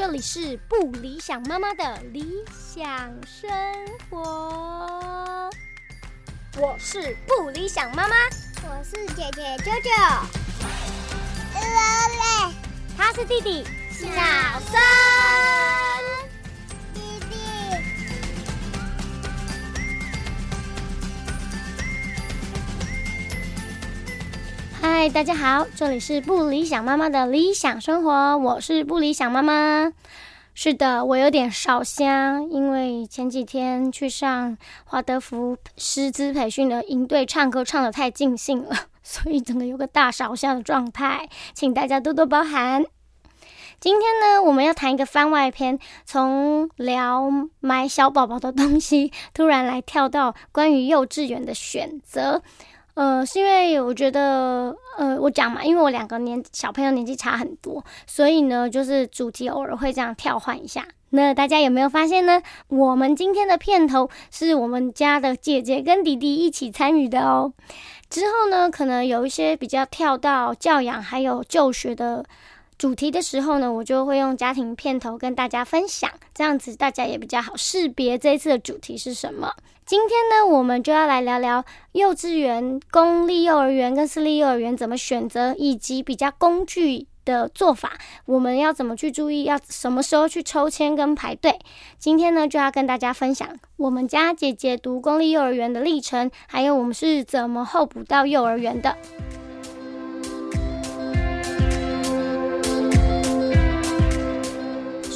这里是不理想妈妈的理想生活。我是不理想妈妈，我是姐姐舅舅，他是弟弟小森。嗨，大家好，这里是不理想妈妈的理想生活，我是不理想妈妈。是的，我有点烧香，因为前几天去上华德福师资培训的营队唱歌唱得太尽兴了，所以整个有个大烧香的状态，请大家多多包涵。今天呢，我们要谈一个番外篇，从聊买小宝宝的东西，突然来跳到关于幼稚园的选择。呃，是因为我觉得，呃，我讲嘛，因为我两个年小朋友年纪差很多，所以呢，就是主题偶尔会这样跳换一下。那大家有没有发现呢？我们今天的片头是我们家的姐姐跟弟弟一起参与的哦。之后呢，可能有一些比较跳到教养还有就学的主题的时候呢，我就会用家庭片头跟大家分享，这样子大家也比较好识别这一次的主题是什么。今天呢，我们就要来聊聊幼稚园、公立幼儿园跟私立幼儿园怎么选择，以及比较工具的做法，我们要怎么去注意，要什么时候去抽签跟排队。今天呢，就要跟大家分享我们家姐姐读公立幼儿园的历程，还有我们是怎么候补到幼儿园的。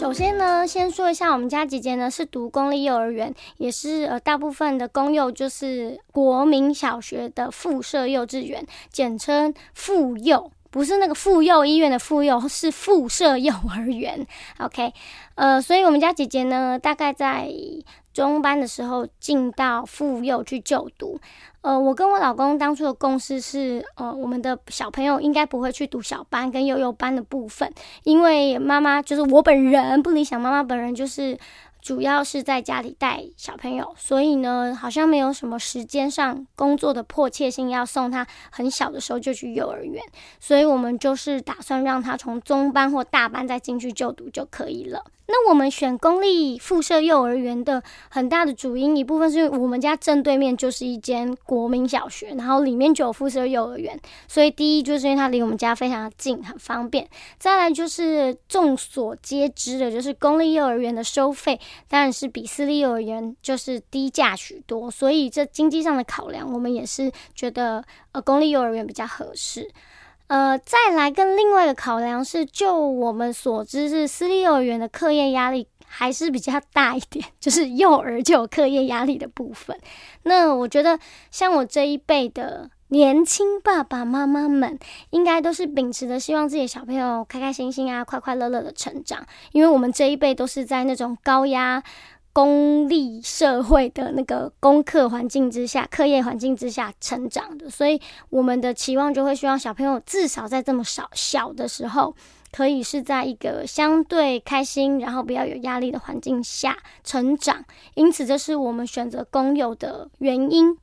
首先呢，先说一下我们家姐姐呢是读公立幼儿园，也是呃大部分的公幼就是国民小学的附设幼稚园，简称附幼，不是那个妇幼医院的妇幼，是附设幼儿园。OK，呃，所以我们家姐姐呢，大概在中班的时候进到妇幼去就读。呃，我跟我老公当初的共识是，呃，我们的小朋友应该不会去读小班跟幼幼班的部分，因为妈妈就是我本人不理想，妈妈本人就是主要是在家里带小朋友，所以呢，好像没有什么时间上工作的迫切性要送他很小的时候就去幼儿园，所以我们就是打算让他从中班或大班再进去就读就可以了。那我们选公立附设幼儿园的很大的主因一部分是因为我们家正对面就是一间国民小学，然后里面就有附设幼儿园，所以第一就是因为它离我们家非常的近，很方便。再来就是众所皆知的，就是公立幼儿园的收费当然是比私立幼儿园就是低价许多，所以这经济上的考量，我们也是觉得呃公立幼儿园比较合适。呃，再来跟另外一个考量是，就我们所知是私立幼儿园的课业压力还是比较大一点，就是幼儿就有课业压力的部分。那我觉得像我这一辈的年轻爸爸妈妈们，应该都是秉持着希望自己的小朋友开开心心啊、快快乐乐的成长，因为我们这一辈都是在那种高压。公立社会的那个功课环境之下，课业环境之下成长的，所以我们的期望就会希望小朋友至少在这么少小的时候，可以是在一个相对开心，然后不要有压力的环境下成长。因此，这是我们选择公有的原因。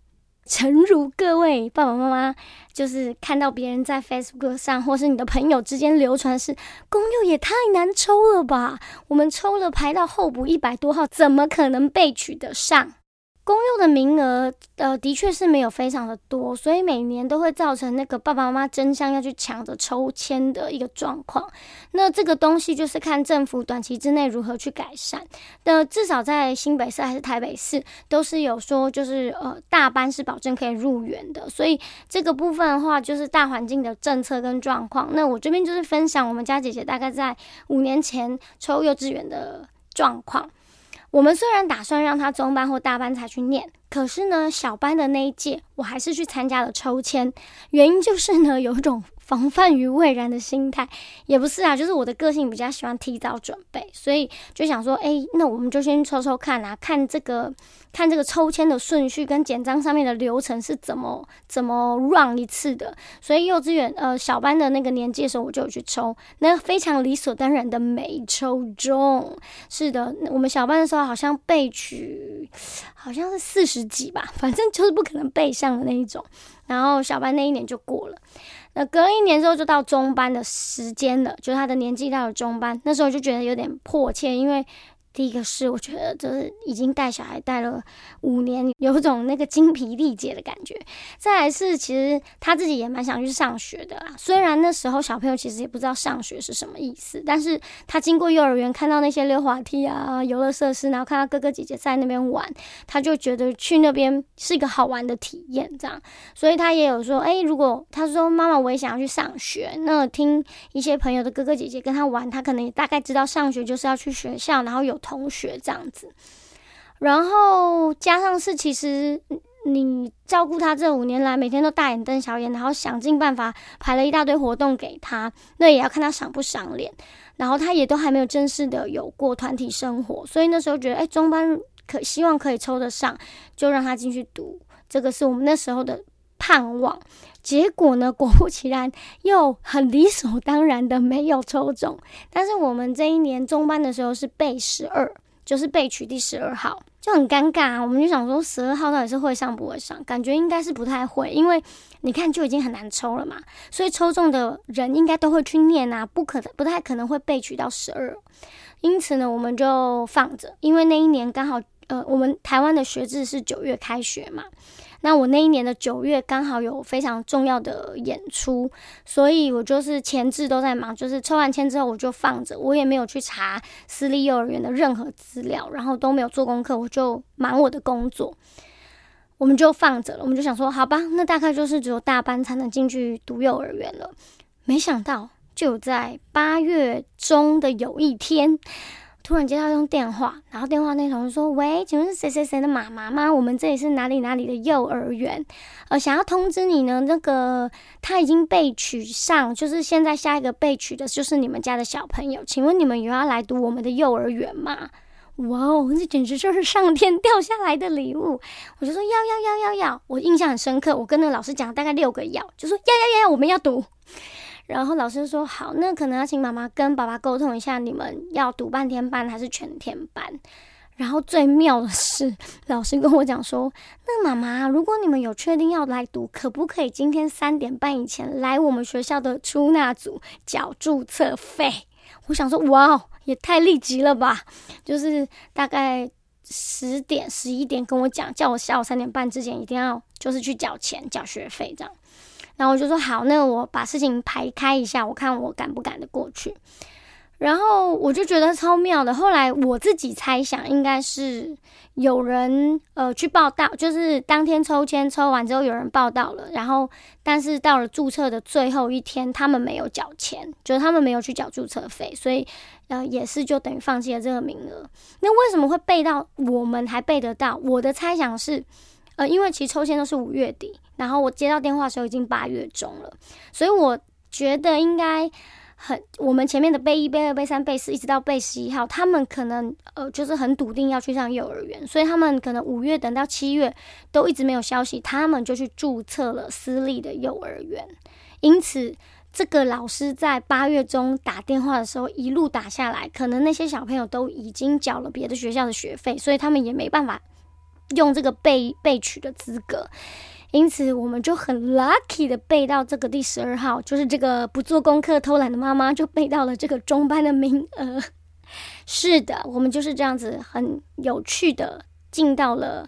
诚如各位爸爸妈妈，就是看到别人在 Facebook 上，或是你的朋友之间流传是公幼也太难抽了吧？我们抽了排到候补一百多号，怎么可能被取得上？公幼的名额，呃，的确是没有非常的多，所以每年都会造成那个爸爸妈妈争相要去抢着抽签的一个状况。那这个东西就是看政府短期之内如何去改善。那至少在新北市还是台北市，都是有说就是呃大班是保证可以入园的。所以这个部分的话，就是大环境的政策跟状况。那我这边就是分享我们家姐姐大概在五年前抽幼稚园的状况。我们虽然打算让他中班或大班才去念，可是呢，小班的那一届，我还是去参加了抽签。原因就是呢，有种防范于未然的心态，也不是啊，就是我的个性比较喜欢提早准备，所以就想说，哎，那我们就先抽抽看啊，看这个。看这个抽签的顺序跟简章上面的流程是怎么怎么 run 一次的，所以幼稚园呃小班的那个年纪的时候我就有去抽，那非常理所当然的没抽中。是的，我们小班的时候好像被取好像是四十几吧，反正就是不可能背上的那一种。然后小班那一年就过了。那隔一年之后，就到中班的时间了，就是他的年纪到了中班，那时候就觉得有点迫切，因为。第一个是，我觉得就是已经带小孩带了五年，有种那个精疲力竭的感觉。再来是，其实他自己也蛮想去上学的啦。虽然那时候小朋友其实也不知道上学是什么意思，但是他经过幼儿园看到那些溜滑梯啊、游乐设施，然后看到哥哥姐姐在那边玩，他就觉得去那边是一个好玩的体验，这样。所以他也有说，哎，如果他说妈妈我也想要去上学，那听一些朋友的哥哥姐姐跟他玩，他可能也大概知道上学就是要去学校，然后有。同学这样子，然后加上是，其实你照顾他这五年来，每天都大眼瞪小眼，然后想尽办法排了一大堆活动给他，那也要看他赏不赏脸。然后他也都还没有正式的有过团体生活，所以那时候觉得，哎，中班可希望可以抽得上，就让他进去读。这个是我们那时候的盼望。结果呢，果不其然，又很理所当然的没有抽中。但是我们这一年中班的时候是背十二，就是备取第十二号，就很尴尬。我们就想说，十二号到底是会上不会上？感觉应该是不太会，因为你看就已经很难抽了嘛。所以抽中的人应该都会去念啊，不可能不太可能会被取到十二。因此呢，我们就放着，因为那一年刚好，呃，我们台湾的学制是九月开学嘛。那我那一年的九月刚好有非常重要的演出，所以我就是前置都在忙，就是抽完签之后我就放着，我也没有去查私立幼儿园的任何资料，然后都没有做功课，我就忙我的工作，我们就放着了。我们就想说，好吧，那大概就是只有大班才能进去读幼儿园了。没想到，就在八月中的有一天。突然接到一通电话，然后电话那头说：“喂，请问是谁谁谁的妈妈吗？我们这里是哪里哪里的幼儿园，呃，想要通知你呢。那个他已经被取上，就是现在下一个被取的就是你们家的小朋友。请问你们有要来读我们的幼儿园吗？哇哦，这简直就是上天掉下来的礼物！我就说要要要要要，我印象很深刻。我跟那个老师讲大概六个要，就说要要要，我们要读。”然后老师说好，那可能要请妈妈跟爸爸沟通一下，你们要读半天班还是全天班？然后最妙的是，老师跟我讲说，那妈妈，如果你们有确定要来读，可不可以今天三点半以前来我们学校的出纳组缴注册费？我想说，哇，也太立即了吧！就是大概十点、十一点跟我讲，叫我下午三点半之前一定要就是去缴钱、缴学费这样。然后我就说好，那我把事情排开一下，我看我赶不赶得过去。然后我就觉得超妙的。后来我自己猜想，应该是有人呃去报道，就是当天抽签抽完之后有人报道了，然后但是到了注册的最后一天，他们没有缴钱，就是他们没有去缴注册费，所以呃也是就等于放弃了这个名额。那为什么会背到我们还背得到？我的猜想是。呃，因为其实抽签都是五月底，然后我接到电话的时候已经八月中了，所以我觉得应该很，我们前面的备一、备二、备三、备四，一直到备十一号，他们可能呃就是很笃定要去上幼儿园，所以他们可能五月等到七月都一直没有消息，他们就去注册了私立的幼儿园。因此，这个老师在八月中打电话的时候一路打下来，可能那些小朋友都已经缴了别的学校的学费，所以他们也没办法。用这个备备取的资格，因此我们就很 lucky 的背到这个第十二号，就是这个不做功课偷懒的妈妈就背到了这个中班的名额。是的，我们就是这样子很有趣的进到了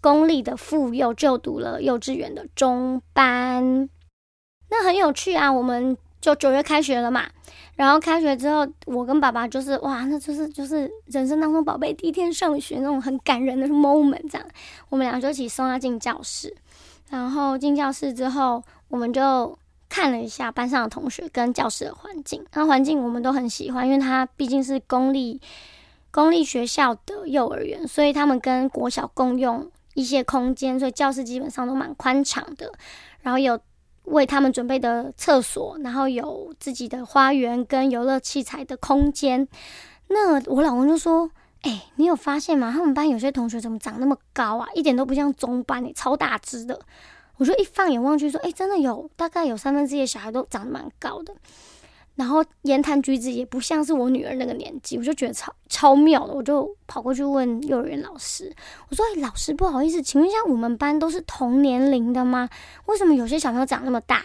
公立的妇幼就读了幼稚园的中班，那很有趣啊，我们。就九月开学了嘛，然后开学之后，我跟爸爸就是哇，那就是就是人生当中宝贝第一天上学那种很感人的 moment，这样，我们俩就一起送他进教室，然后进教室之后，我们就看了一下班上的同学跟教室的环境，那环境我们都很喜欢，因为它毕竟是公立公立学校的幼儿园，所以他们跟国小共用一些空间，所以教室基本上都蛮宽敞的，然后有。为他们准备的厕所，然后有自己的花园跟游乐器材的空间。那我老公就说：“哎，你有发现吗？他们班有些同学怎么长那么高啊？一点都不像中班诶，超大只的。”我就一放眼望去说：“哎，真的有，大概有三分之一的小孩都长得蛮高的。”然后言谈举止也不像是我女儿那个年纪，我就觉得超超妙的，我就跑过去问幼儿园老师，我说：“老师，不好意思，请问一下，我们班都是同年龄的吗？为什么有些小朋友长那么大？”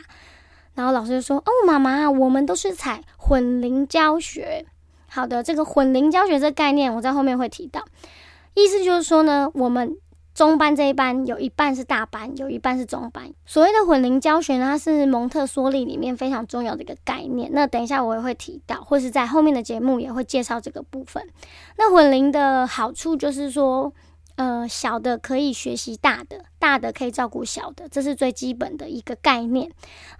然后老师就说：“哦，妈妈，我们都是采混龄教学。好的，这个混龄教学这概念，我在后面会提到，意思就是说呢，我们。”中班这一班有一半是大班，有一半是中班。所谓的混龄教学呢，它是蒙特梭利里面非常重要的一个概念。那等一下我也会提到，或是在后面的节目也会介绍这个部分。那混龄的好处就是说。呃，小的可以学习大的，大的可以照顾小的，这是最基本的一个概念。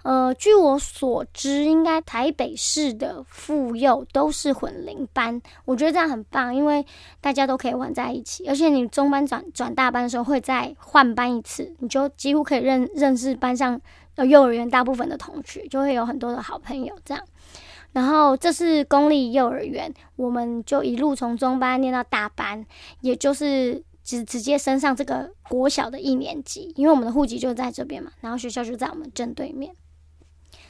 呃，据我所知，应该台北市的妇幼都是混龄班，我觉得这样很棒，因为大家都可以玩在一起，而且你中班转转大班的时候会再换班一次，你就几乎可以认认识班上呃幼儿园大部分的同学，就会有很多的好朋友这样。然后这是公立幼儿园，我们就一路从中班念到大班，也就是。直直接升上这个国小的一年级，因为我们的户籍就在这边嘛，然后学校就在我们正对面。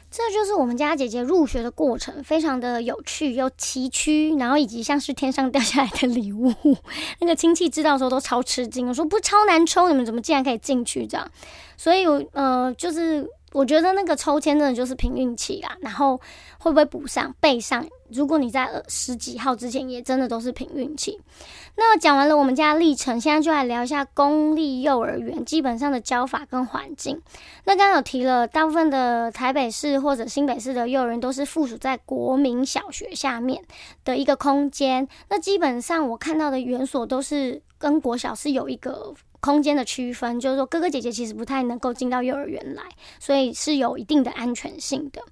这就是我们家姐姐入学的过程，非常的有趣又崎岖，然后以及像是天上掉下来的礼物。那个亲戚知道的时候都超吃惊，我说不超难抽，你们怎么竟然可以进去这样？所以，呃，就是我觉得那个抽签真的就是凭运气啦。然后会不会补上背上？如果你在十几号之前，也真的都是凭运气。那讲完了我们家历程，现在就来聊一下公立幼儿园基本上的教法跟环境。那刚刚有提了，大部分的台北市或者新北市的幼儿园都是附属在国民小学下面的一个空间。那基本上我看到的园所都是跟国小是有一个空间的区分，就是说哥哥姐姐其实不太能够进到幼儿园来，所以是有一定的安全性的。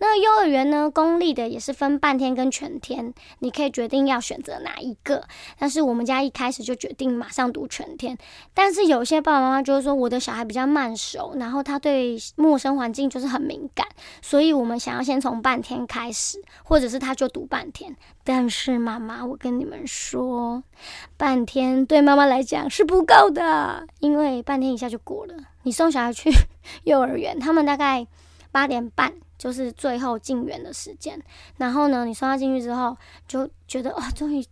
那幼儿园呢？公立的也是分半天跟全天，你可以决定要选择哪一个。但是我们家一开始就决定马上读全天。但是有些爸爸妈妈就是说，我的小孩比较慢熟，然后他对陌生环境就是很敏感，所以我们想要先从半天开始，或者是他就读半天。但是妈妈，我跟你们说，半天对妈妈来讲是不够的，因为半天一下就过了。你送小孩去 幼儿园，他们大概八点半。就是最后进园的时间，然后呢，你送他进去之后，就觉得哇，终于，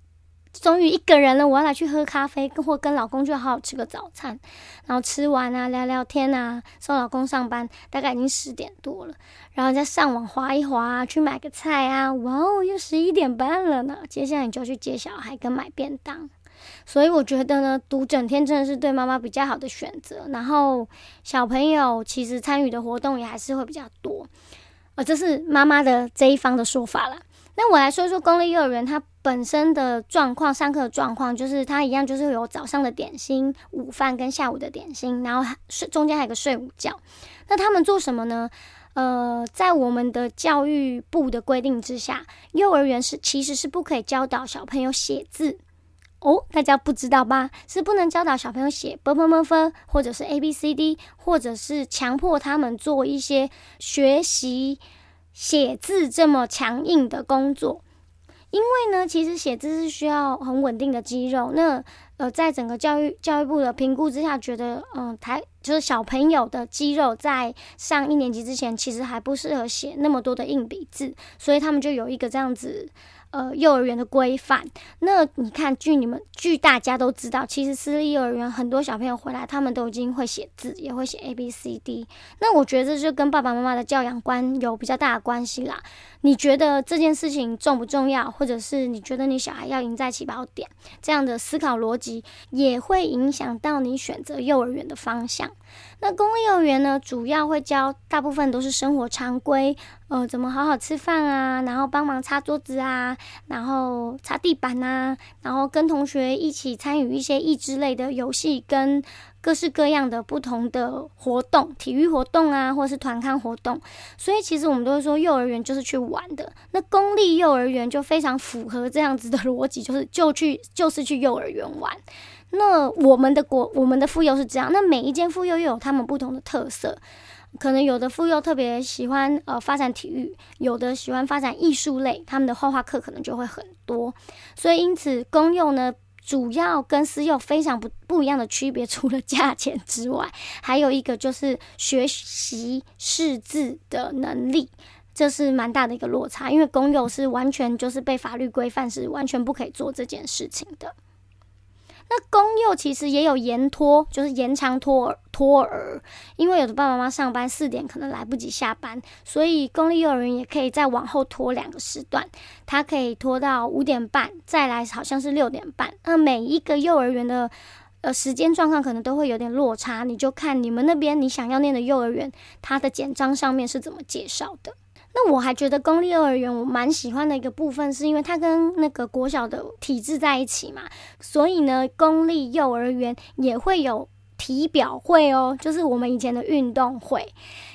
终于一个人了，我要来去喝咖啡，或跟老公去好好吃个早餐，然后吃完啊，聊聊天啊，送老公上班，大概已经十点多了，然后再上网划一划，去买个菜啊，哇哦，又十一点半了呢，接下来你就去接小孩跟买便当。所以我觉得呢，读整天真的是对妈妈比较好的选择，然后小朋友其实参与的活动也还是会比较多。哦，这是妈妈的这一方的说法啦。那我来说说公立幼儿园它本身的状况，上课的状况，就是它一样，就是有早上的点心、午饭跟下午的点心，然后睡中间还有个睡午觉。那他们做什么呢？呃，在我们的教育部的规定之下，幼儿园是其实是不可以教导小朋友写字。哦，大家不知道吧？是不能教导小朋友写 b b m f，或者是 a b c d，或者是强迫他们做一些学习写字这么强硬的工作。因为呢，其实写字是需要很稳定的肌肉。那呃，在整个教育教育部的评估之下，觉得嗯，台就是小朋友的肌肉在上一年级之前，其实还不适合写那么多的硬笔字，所以他们就有一个这样子。呃，幼儿园的规范，那你看，据你们，据大家都知道，其实私立幼儿园很多小朋友回来，他们都已经会写字，也会写 A B C D。那我觉得这就跟爸爸妈妈的教养观有比较大的关系啦。你觉得这件事情重不重要，或者是你觉得你小孩要赢在起跑点，这样的思考逻辑也会影响到你选择幼儿园的方向。那公立幼儿园呢，主要会教大部分都是生活常规，呃，怎么好好吃饭啊，然后帮忙擦桌子啊，然后擦地板啊，然后跟同学一起参与一些益智类的游戏，跟各式各样的不同的活动，体育活动啊，或是团康活动。所以其实我们都会说，幼儿园就是去玩的。那公立幼儿园就非常符合这样子的逻辑，就是就去就是去幼儿园玩。那我们的国，我们的妇幼是这样。那每一间妇幼又有他们不同的特色，可能有的妇幼特别喜欢呃发展体育，有的喜欢发展艺术类，他们的画画课可能就会很多。所以因此公幼呢，主要跟私幼非常不不一样的区别，除了价钱之外，还有一个就是学习识字的能力。这是蛮大的一个落差，因为公幼是完全就是被法律规范，是完全不可以做这件事情的。那公幼其实也有延托，就是延长托托儿，因为有的爸爸妈妈上班四点可能来不及下班，所以公立幼儿园也可以再往后拖两个时段，它可以拖到五点半，再来好像是六点半。那每一个幼儿园的呃时间状况可能都会有点落差，你就看你们那边你想要念的幼儿园，它的简章上面是怎么介绍的。那我还觉得公立幼儿园我蛮喜欢的一个部分，是因为它跟那个国小的体制在一起嘛，所以呢，公立幼儿园也会有体表会哦，就是我们以前的运动会，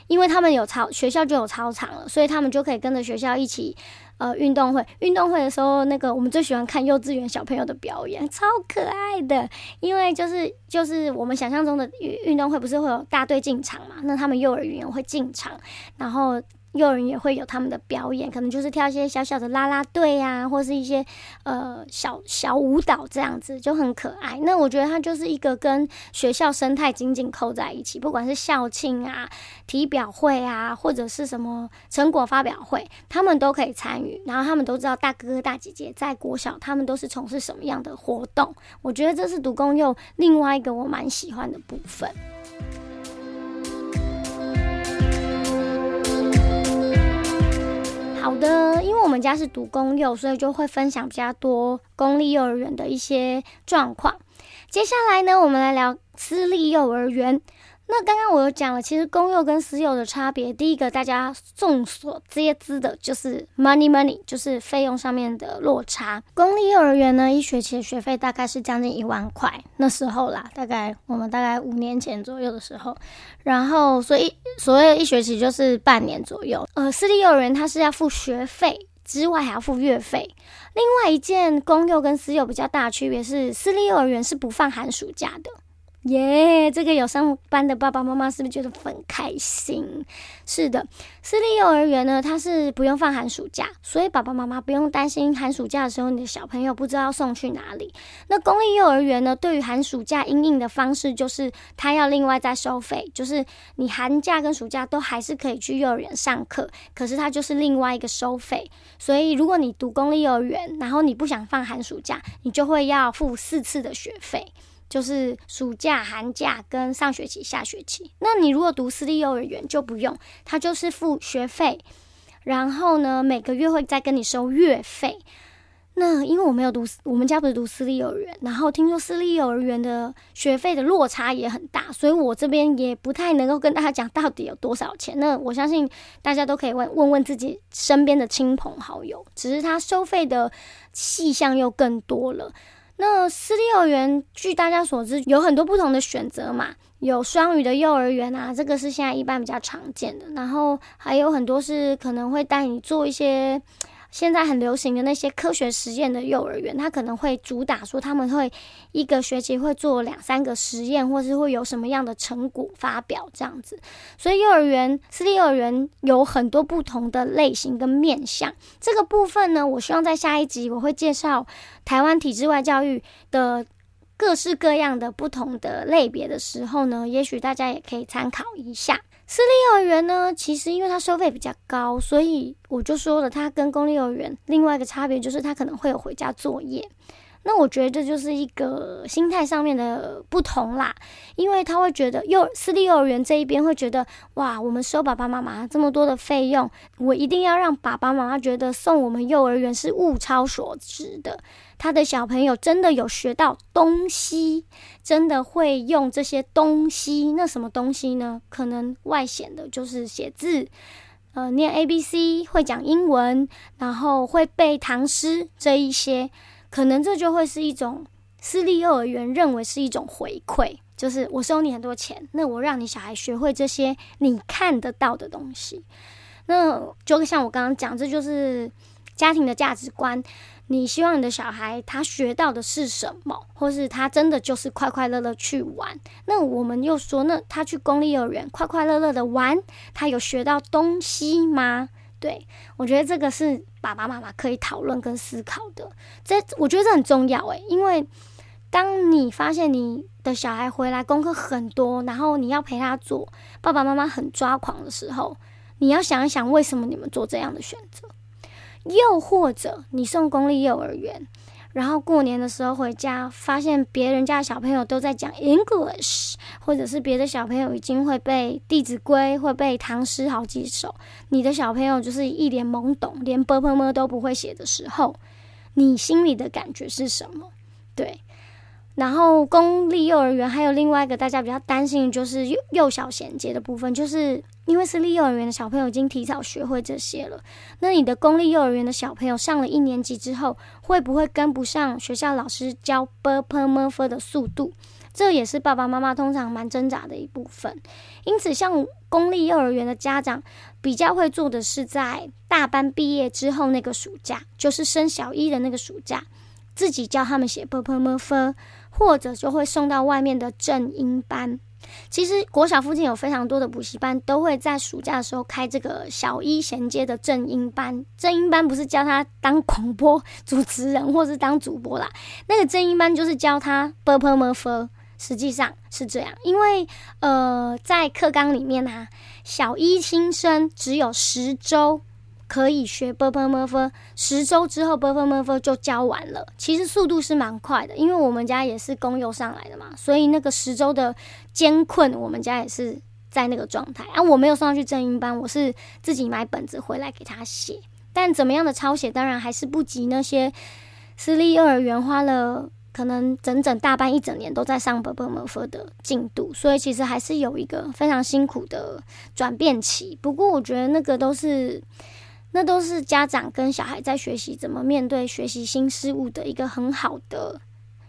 因为他们有操学校就有操场了，所以他们就可以跟着学校一起呃运动会。运动会的时候，那个我们最喜欢看幼稚园小朋友的表演，超可爱的，因为就是就是我们想象中的运运动会不是会有大队进场嘛，那他们幼儿园会进场，然后。幼儿园也会有他们的表演，可能就是跳一些小小的啦啦队呀，或是一些呃小小舞蹈这样子，就很可爱。那我觉得它就是一个跟学校生态紧紧扣在一起，不管是校庆啊、体表会啊，或者是什么成果发表会，他们都可以参与。然后他们都知道大哥哥大姐姐在国小，他们都是从事什么样的活动。我觉得这是读公幼另外一个我蛮喜欢的部分。好的，因为我们家是读公幼，所以就会分享比较多公立幼儿园的一些状况。接下来呢，我们来聊私立幼儿园。那刚刚我有讲了，其实公幼跟私幼的差别，第一个大家众所皆知的就是 money money，就是费用上面的落差。公立幼儿园呢，一学期的学费大概是将近一万块，那时候啦，大概我们大概五年前左右的时候，然后所以所谓一学期就是半年左右。呃，私立幼儿园它是要付学费之外还要付月费。另外一件公幼跟私幼比较大的区别是，私立幼儿园是不放寒暑假的。耶，这个有上班的爸爸妈妈是不是觉得很开心？是的，私立幼儿园呢，它是不用放寒暑假，所以爸爸妈妈不用担心寒暑假的时候你的小朋友不知道送去哪里。那公立幼儿园呢，对于寒暑假应应的方式就是它要另外再收费，就是你寒假跟暑假都还是可以去幼儿园上课，可是它就是另外一个收费。所以如果你读公立幼儿园，然后你不想放寒暑假，你就会要付四次的学费。就是暑假、寒假跟上学期、下学期。那你如果读私立幼儿园就不用，他就是付学费，然后呢每个月会再跟你收月费。那因为我没有读，我们家不是读私立幼儿园，然后听说私立幼儿园的学费的落差也很大，所以我这边也不太能够跟大家讲到底有多少钱。那我相信大家都可以问问问自己身边的亲朋好友，只是他收费的细项又更多了。那私立幼儿园，据大家所知，有很多不同的选择嘛，有双语的幼儿园啊，这个是现在一般比较常见的，然后还有很多是可能会带你做一些。现在很流行的那些科学实验的幼儿园，他可能会主打说他们会一个学期会做两三个实验，或是会有什么样的成果发表这样子。所以幼儿园私立幼儿园有很多不同的类型跟面向。这个部分呢，我希望在下一集我会介绍台湾体制外教育的各式各样的不同的类别的时候呢，也许大家也可以参考一下。私立幼儿园呢，其实因为它收费比较高，所以我就说了，它跟公立幼儿园另外一个差别就是它可能会有回家作业。那我觉得这就是一个心态上面的不同啦，因为他会觉得幼私立幼儿园这一边会觉得，哇，我们收爸爸妈妈这么多的费用，我一定要让爸爸妈妈觉得送我们幼儿园是物超所值的，他的小朋友真的有学到东西，真的会用这些东西。那什么东西呢？可能外显的就是写字，呃，念 A B C，会讲英文，然后会背唐诗这一些。可能这就会是一种私立幼儿园认为是一种回馈，就是我收你很多钱，那我让你小孩学会这些你看得到的东西。那就像我刚刚讲，这就是家庭的价值观。你希望你的小孩他学到的是什么，或是他真的就是快快乐乐去玩？那我们又说，那他去公立幼儿园快快乐乐的玩，他有学到东西吗？对，我觉得这个是爸爸妈妈可以讨论跟思考的。这我觉得这很重要诶，因为当你发现你的小孩回来功课很多，然后你要陪他做，爸爸妈妈很抓狂的时候，你要想一想，为什么你们做这样的选择？又或者你送公立幼儿园，然后过年的时候回家，发现别人家小朋友都在讲 English，或者是别的小朋友已经会背《弟子规》，会背唐诗好几首，你的小朋友就是一脸懵懂，连 b p m 都不会写的时候，你心里的感觉是什么？对。然后公立幼儿园还有另外一个大家比较担心就是幼幼小衔接的部分，就是因为私立幼儿园的小朋友已经提早学会这些了，那你的公立幼儿园的小朋友上了一年级之后，会不会跟不上学校老师教 b p m f 的速度？这也是爸爸妈妈通常蛮挣扎的一部分。因此，像公立幼儿园的家长比较会做的是，在大班毕业之后那个暑假，就是升小一的那个暑假，自己教他们写 b p m f。或者就会送到外面的正音班。其实国小附近有非常多的补习班，都会在暑假的时候开这个小一衔接的正音班。正音班不是教他当广播主持人或是当主播啦，那个正音班就是教他 b p m f。实际上是这样，因为呃，在课纲里面啊，小一新生只有十周。可以学 b p m f，十周之后 b p m f 就教完了。其实速度是蛮快的，因为我们家也是公幼上来的嘛，所以那个十周的艰困，我们家也是在那个状态。啊，我没有送他去正音班，我是自己买本子回来给他写。但怎么样的抄写，当然还是不及那些私立幼儿园花了可能整整大半一整年都在上 b p m f 的进度，所以其实还是有一个非常辛苦的转变期。不过我觉得那个都是。那都是家长跟小孩在学习怎么面对学习新事物的一个很好的、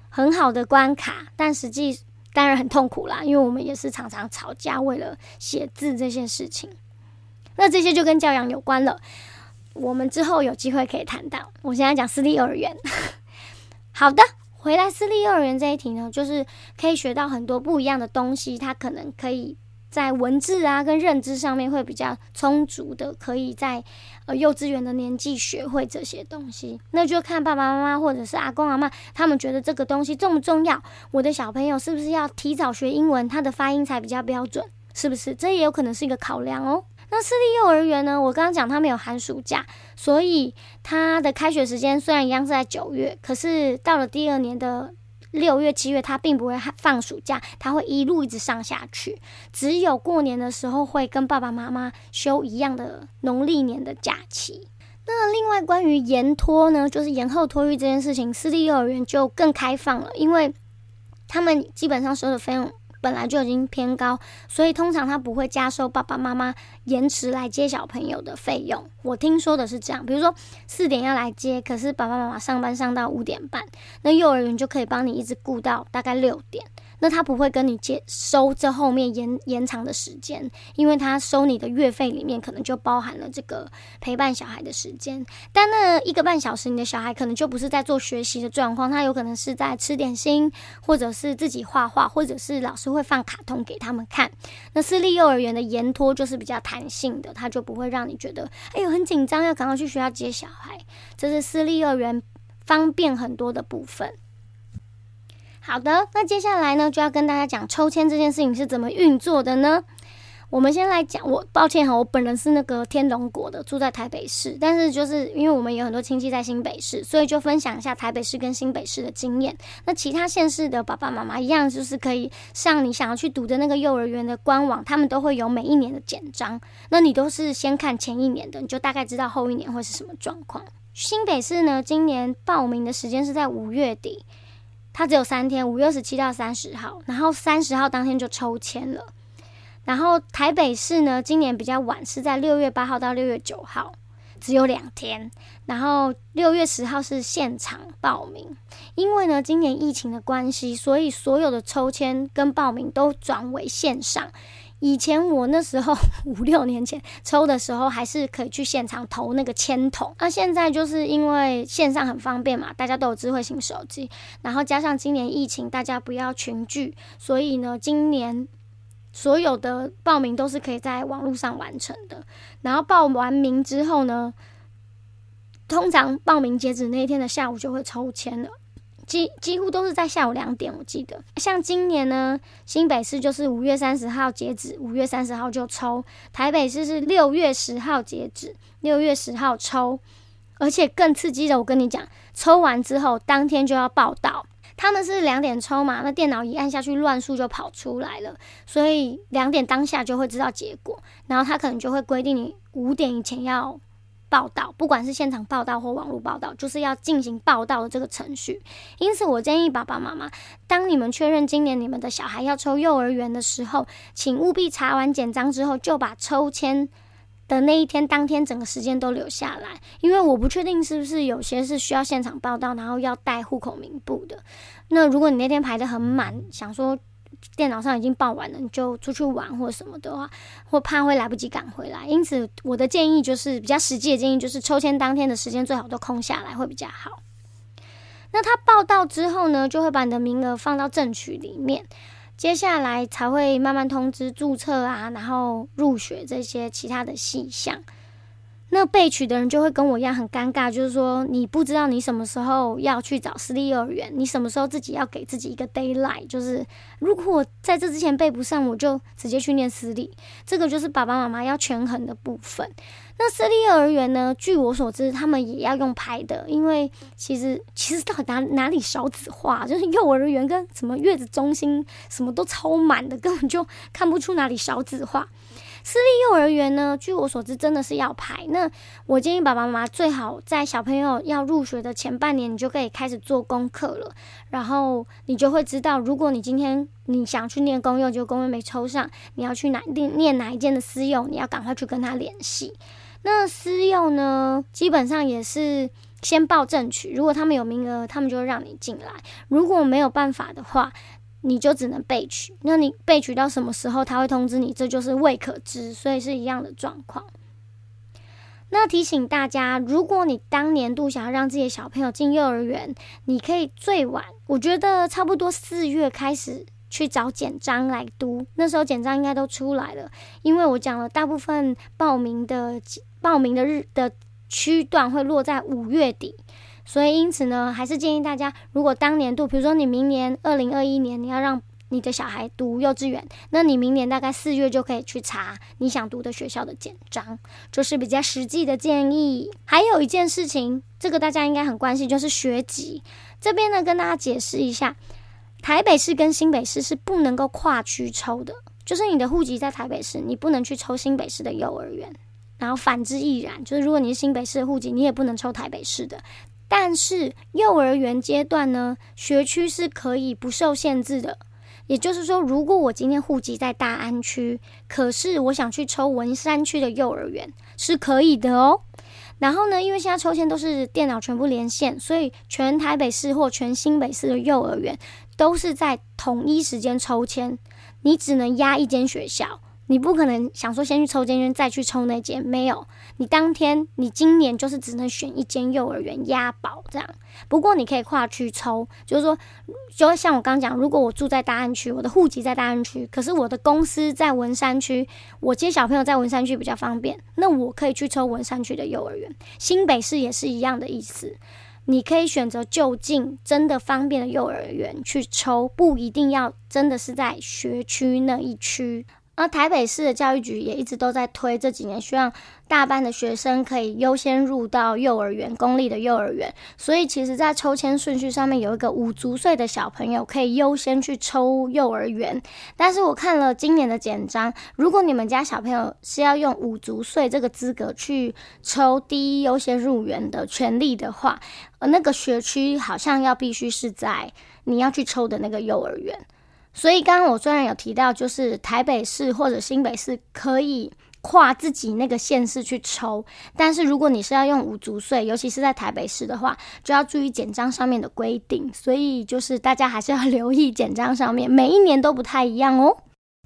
很好的关卡，但实际当然很痛苦啦，因为我们也是常常吵架，为了写字这些事情。那这些就跟教养有关了，我们之后有机会可以谈到。我现在讲私立幼儿园，好的，回来私立幼儿园这一题呢，就是可以学到很多不一样的东西，它可能可以。在文字啊跟认知上面会比较充足的，可以在呃幼稚园的年纪学会这些东西，那就看爸爸妈妈或者是阿公阿妈他们觉得这个东西重不重要。我的小朋友是不是要提早学英文，他的发音才比较标准？是不是？这也有可能是一个考量哦。那私立幼儿园呢？我刚刚讲他们有寒暑假，所以他的开学时间虽然一样是在九月，可是到了第二年的。六月、七月，他并不会放暑假，他会一路一直上下去。只有过年的时候会跟爸爸妈妈休一样的农历年的假期。那另外关于延托呢，就是延后托育这件事情，私立幼儿园就更开放了，因为他们基本上所有的费用。本来就已经偏高，所以通常他不会加收爸爸妈妈延迟来接小朋友的费用。我听说的是这样，比如说四点要来接，可是爸爸妈妈上班上到五点半，那幼儿园就可以帮你一直顾到大概六点。那他不会跟你接收这后面延延长的时间，因为他收你的月费里面可能就包含了这个陪伴小孩的时间。但那一个半小时，你的小孩可能就不是在做学习的状况，他有可能是在吃点心，或者是自己画画，或者是老师会放卡通给他们看。那私立幼儿园的延托就是比较弹性的，他就不会让你觉得哎呦很紧张，要赶快去学校接小孩。这是私立幼儿园方便很多的部分。好的，那接下来呢，就要跟大家讲抽签这件事情是怎么运作的呢？我们先来讲，我抱歉哈，我本人是那个天龙国的，住在台北市，但是就是因为我们有很多亲戚在新北市，所以就分享一下台北市跟新北市的经验。那其他县市的爸爸妈妈一样，就是可以上你想要去读的那个幼儿园的官网，他们都会有每一年的简章，那你都是先看前一年的，你就大概知道后一年会是什么状况。新北市呢，今年报名的时间是在五月底。它只有三天，五月二十七到三十号，然后三十号当天就抽签了。然后台北市呢，今年比较晚，是在六月八号到六月九号，只有两天。然后六月十号是现场报名，因为呢，今年疫情的关系，所以所有的抽签跟报名都转为线上。以前我那时候 五六年前抽的时候，还是可以去现场投那个签筒。那现在就是因为线上很方便嘛，大家都有智慧型手机，然后加上今年疫情，大家不要群聚，所以呢，今年所有的报名都是可以在网络上完成的。然后报完名之后呢，通常报名截止那一天的下午就会抽签了。几几乎都是在下午两点，我记得。像今年呢，新北市就是五月三十号截止，五月三十号就抽；台北市是六月十号截止，六月十号抽。而且更刺激的，我跟你讲，抽完之后当天就要报道。他们是两点抽嘛，那电脑一按下去，乱数就跑出来了，所以两点当下就会知道结果。然后他可能就会规定你五点以前要。报道，不管是现场报道或网络报道，就是要进行报道的这个程序。因此，我建议爸爸妈妈，当你们确认今年你们的小孩要抽幼儿园的时候，请务必查完简章之后，就把抽签的那一天当天整个时间都留下来。因为我不确定是不是有些是需要现场报道，然后要带户口名簿的。那如果你那天排的很满，想说。电脑上已经报完了，你就出去玩或什么的话，或怕会来不及赶回来。因此，我的建议就是比较实际的建议，就是抽签当天的时间最好都空下来会比较好。那他报到之后呢，就会把你的名额放到正取里面，接下来才会慢慢通知注册啊，然后入学这些其他的细项。那被取的人就会跟我一样很尴尬，就是说你不知道你什么时候要去找私立幼儿园，你什么时候自己要给自己一个 d a y l i g h t 就是如果在这之前背不上，我就直接去念私立，这个就是爸爸妈妈要权衡的部分。那私立幼儿园呢？据我所知，他们也要用拍的，因为其实其实到底哪哪里少子化，就是幼儿园跟什么月子中心什么都超满的，根本就看不出哪里少子化。私立幼儿园呢，据我所知，真的是要排。那我建议爸爸妈妈最好在小朋友要入学的前半年，你就可以开始做功课了。然后你就会知道，如果你今天你想去念公幼，就公幼没抽上，你要去哪念念哪一间的私幼，你要赶快去跟他联系。那私幼呢，基本上也是先报正取，如果他们有名额，他们就会让你进来。如果没有办法的话，你就只能备取，那你备取到什么时候他会通知你，这就是未可知，所以是一样的状况。那提醒大家，如果你当年度想要让自己的小朋友进幼儿园，你可以最晚，我觉得差不多四月开始去找简章来读，那时候简章应该都出来了，因为我讲了，大部分报名的报名的日的区段会落在五月底。所以，因此呢，还是建议大家，如果当年度，比如说你明年二零二一年你要让你的小孩读幼稚园，那你明年大概四月就可以去查你想读的学校的简章，就是比较实际的建议。还有一件事情，这个大家应该很关心，就是学籍这边呢，跟大家解释一下，台北市跟新北市是不能够跨区抽的，就是你的户籍在台北市，你不能去抽新北市的幼儿园，然后反之亦然，就是如果你是新北市的户籍，你也不能抽台北市的。但是幼儿园阶段呢，学区是可以不受限制的。也就是说，如果我今天户籍在大安区，可是我想去抽文山区的幼儿园，是可以的哦。然后呢，因为现在抽签都是电脑全部连线，所以全台北市或全新北市的幼儿园都是在同一时间抽签，你只能压一间学校。你不可能想说先去抽间再去抽那间，没有。你当天你今年就是只能选一间幼儿园押宝这样。不过你可以跨区抽，就是说，就像我刚讲，如果我住在大安区，我的户籍在大安区，可是我的公司在文山区，我接小朋友在文山区比较方便，那我可以去抽文山区的幼儿园。新北市也是一样的意思，你可以选择就近真的方便的幼儿园去抽，不一定要真的是在学区那一区。而台北市的教育局也一直都在推，这几年希望大班的学生可以优先入到幼儿园，公立的幼儿园。所以其实，在抽签顺序上面有一个五足岁的小朋友可以优先去抽幼儿园。但是我看了今年的简章，如果你们家小朋友是要用五足岁这个资格去抽第一优先入园的权利的话，呃，那个学区好像要必须是在你要去抽的那个幼儿园。所以刚刚我虽然有提到，就是台北市或者新北市可以跨自己那个县市去抽，但是如果你是要用五足岁，尤其是在台北市的话，就要注意简章上面的规定。所以就是大家还是要留意简章上面，每一年都不太一样哦。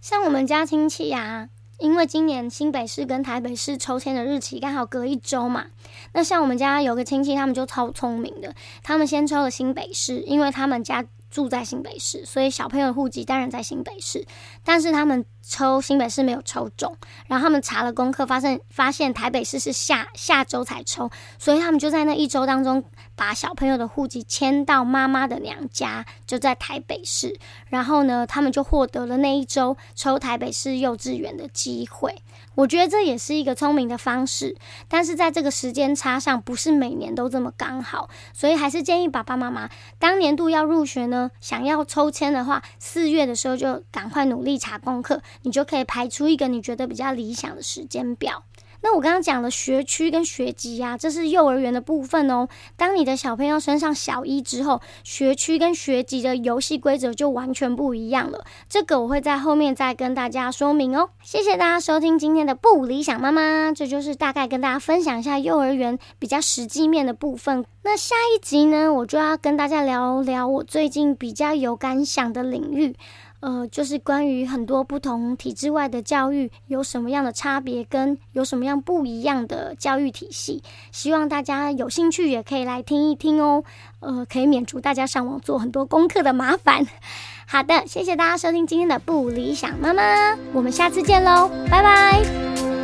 像我们家亲戚呀。因为今年新北市跟台北市抽签的日期刚好隔一周嘛，那像我们家有个亲戚，他们就超聪明的，他们先抽了新北市，因为他们家住在新北市，所以小朋友的户籍当然在新北市，但是他们抽新北市没有抽中，然后他们查了功课，发现发现台北市是下下周才抽，所以他们就在那一周当中把小朋友的户籍迁到妈妈的娘家，就在台北市，然后呢，他们就获得了那一周抽台北市幼稚园的机会。我觉得这也是一个聪明的方式，但是在这个时间差上，不是每年都这么刚好，所以还是建议爸爸妈妈当年度要入学呢，想要抽签的话，四月的时候就赶快努力查功课，你就可以排出一个你觉得比较理想的时间表。那我刚刚讲的学区跟学籍呀，这是幼儿园的部分哦。当你的小朋友升上小一之后，学区跟学籍的游戏规则就完全不一样了。这个我会在后面再跟大家说明哦。谢谢大家收听今天的不理想妈妈，这就是大概跟大家分享一下幼儿园比较实际面的部分。那下一集呢，我就要跟大家聊聊我最近比较有感想的领域。呃，就是关于很多不同体制外的教育有什么样的差别，跟有什么样不一样的教育体系，希望大家有兴趣也可以来听一听哦。呃，可以免除大家上网做很多功课的麻烦。好的，谢谢大家收听今天的不理想妈妈，我们下次见喽，拜拜。